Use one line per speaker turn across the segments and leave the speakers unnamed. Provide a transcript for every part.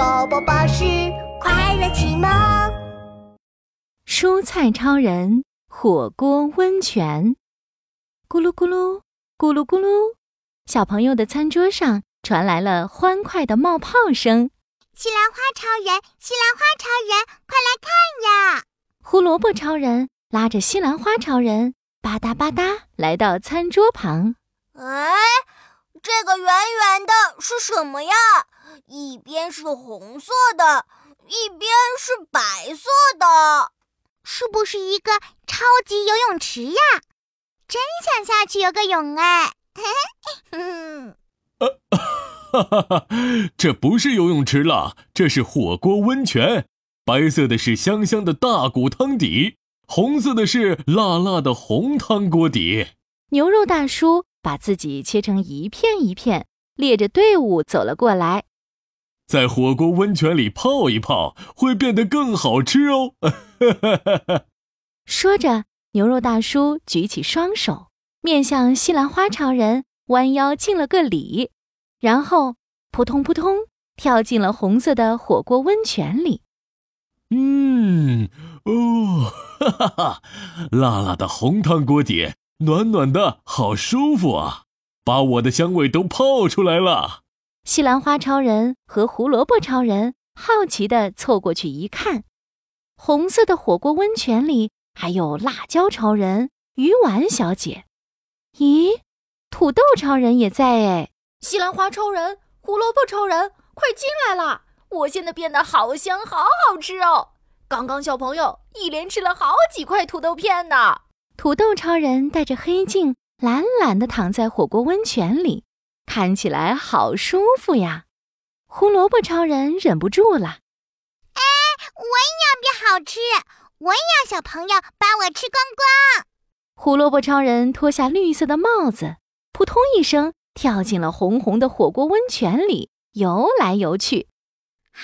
宝宝巴士快乐启蒙。
蔬菜超人火锅温泉，咕噜咕噜，咕噜咕噜，小朋友的餐桌上传来了欢快的冒泡声。
西兰花超人，西兰花超人，快来看呀！
胡萝卜超人拉着西兰花超人，吧嗒吧嗒来到餐桌旁。
哎，这个圆圆的是什么呀？一边是红色的，一边是白色的，
是不是一个超级游泳池呀？真想下去游个泳哎！
哈哈哈，这不是游泳池了，这是火锅温泉。白色的是香香的大骨汤底，红色的是辣辣的红汤锅底。
牛肉大叔把自己切成一片一片，列着队伍走了过来。
在火锅温泉里泡一泡，会变得更好吃哦。
说着，牛肉大叔举起双手，面向西兰花超人，弯腰敬了个礼。然后扑通扑通跳进了红色的火锅温泉里。
嗯，哦，哈哈哈！辣辣的红汤锅底，暖暖的，好舒服啊！把我的香味都泡出来了。
西兰花超人和胡萝卜超人好奇地凑过去一看，红色的火锅温泉里还有辣椒超人、鱼丸小姐。咦，土豆超人也在哎！
西兰花超人、胡萝卜超人，快进来啦！我现在变得好香，好好吃哦！刚刚小朋友一连吃了好几块土豆片呢。
土豆超人戴着黑镜，懒懒地躺在火锅温泉里，看起来好舒服呀。胡萝卜超人忍不住了：“
哎，我也要变好吃，我也要小朋友把我吃光光。”
胡萝卜超人脱下绿色的帽子，扑通一声。跳进了红红的火锅温泉里，游来游去。
啊，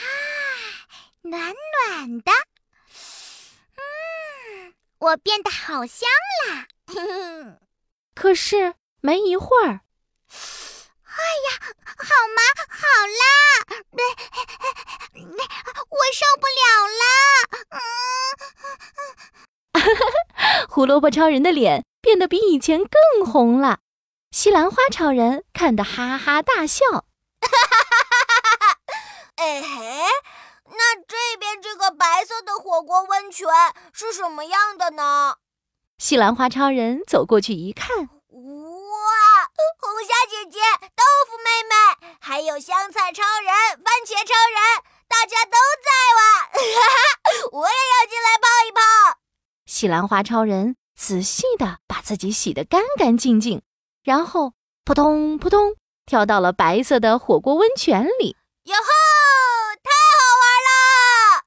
暖暖的，嗯，我变得好香啦！
可是没一会儿，
哎呀，好麻，好辣，我受不了
了！嗯，胡萝卜超人的脸变得比以前更红了。西兰花超人看得哈哈大笑，哈哈哈
哈哈！哎嘿，那这边这个白色的火锅温泉是什么样的呢？
西兰花超人走过去一看，
哇，红虾姐姐、豆腐妹妹，还有香菜超人、番茄超人，大家都在哇！哈哈，我也要进来泡一泡。
西兰花超人仔细的把自己洗得干干净净。然后扑通扑通跳到了白色的火锅温泉里。
哟吼！太好玩了！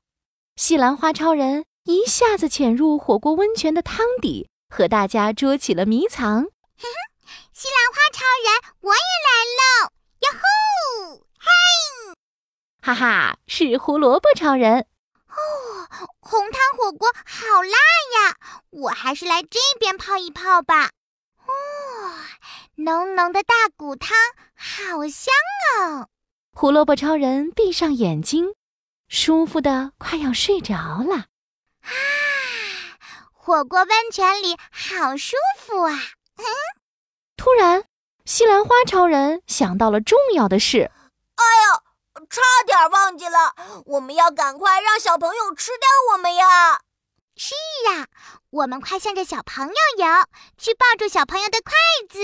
西兰花超人一下子潜入火锅温泉的汤底，和大家捉起了迷藏。哼
哼，西兰花超人，我也来喽！哟吼！嘿！
哈哈，是胡萝卜超人。
哦，红汤火锅好辣呀！我还是来这边泡一泡吧。哦浓浓的大骨汤，好香哦！
胡萝卜超人闭上眼睛，舒服的快要睡着了。啊，
火锅温泉里好舒服啊！嗯，
突然，西兰花超人想到了重要的事。
哎呦，差点忘记了，我们要赶快让小朋友吃掉我们呀！
是啊，我们快向着小朋友游，去抱住小朋友的筷子。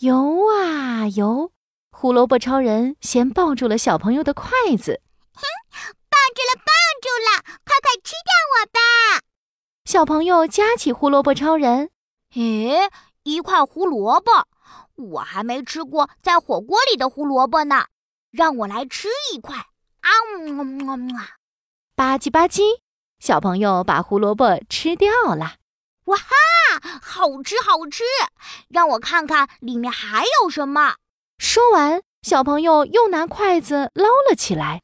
游啊游，胡萝卜超人先抱住了小朋友的筷子。
哼，抱住了，抱住了，快快吃掉我吧！
小朋友夹起胡萝卜超人。
诶，一块胡萝卜，我还没吃过在火锅里的胡萝卜呢，让我来吃一块。啊
么么么，
吧唧吧唧，小朋友把胡萝卜吃掉了。
哇哈！好吃好吃，让我看看里面还有什么。
说完，小朋友又拿筷子捞了起来。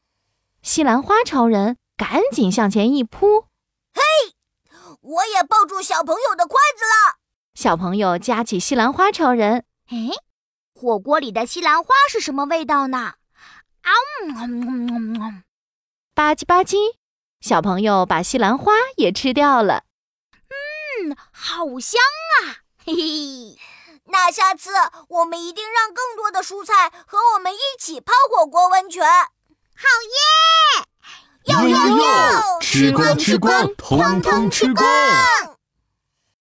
西兰花超人赶紧向前一扑，
嘿，我也抱住小朋友的筷子了。
小朋友夹起西兰花超人，
哎，火锅里的西兰花是什么味道呢？
啊！
吧唧吧唧，小朋友把西兰花也吃掉了。
嗯，好香啊！嘿嘿，
那下次我们一定让更多的蔬菜和我们一起泡火锅温泉。
好耶！
哟哟哟！吃光吃光，通通吃光！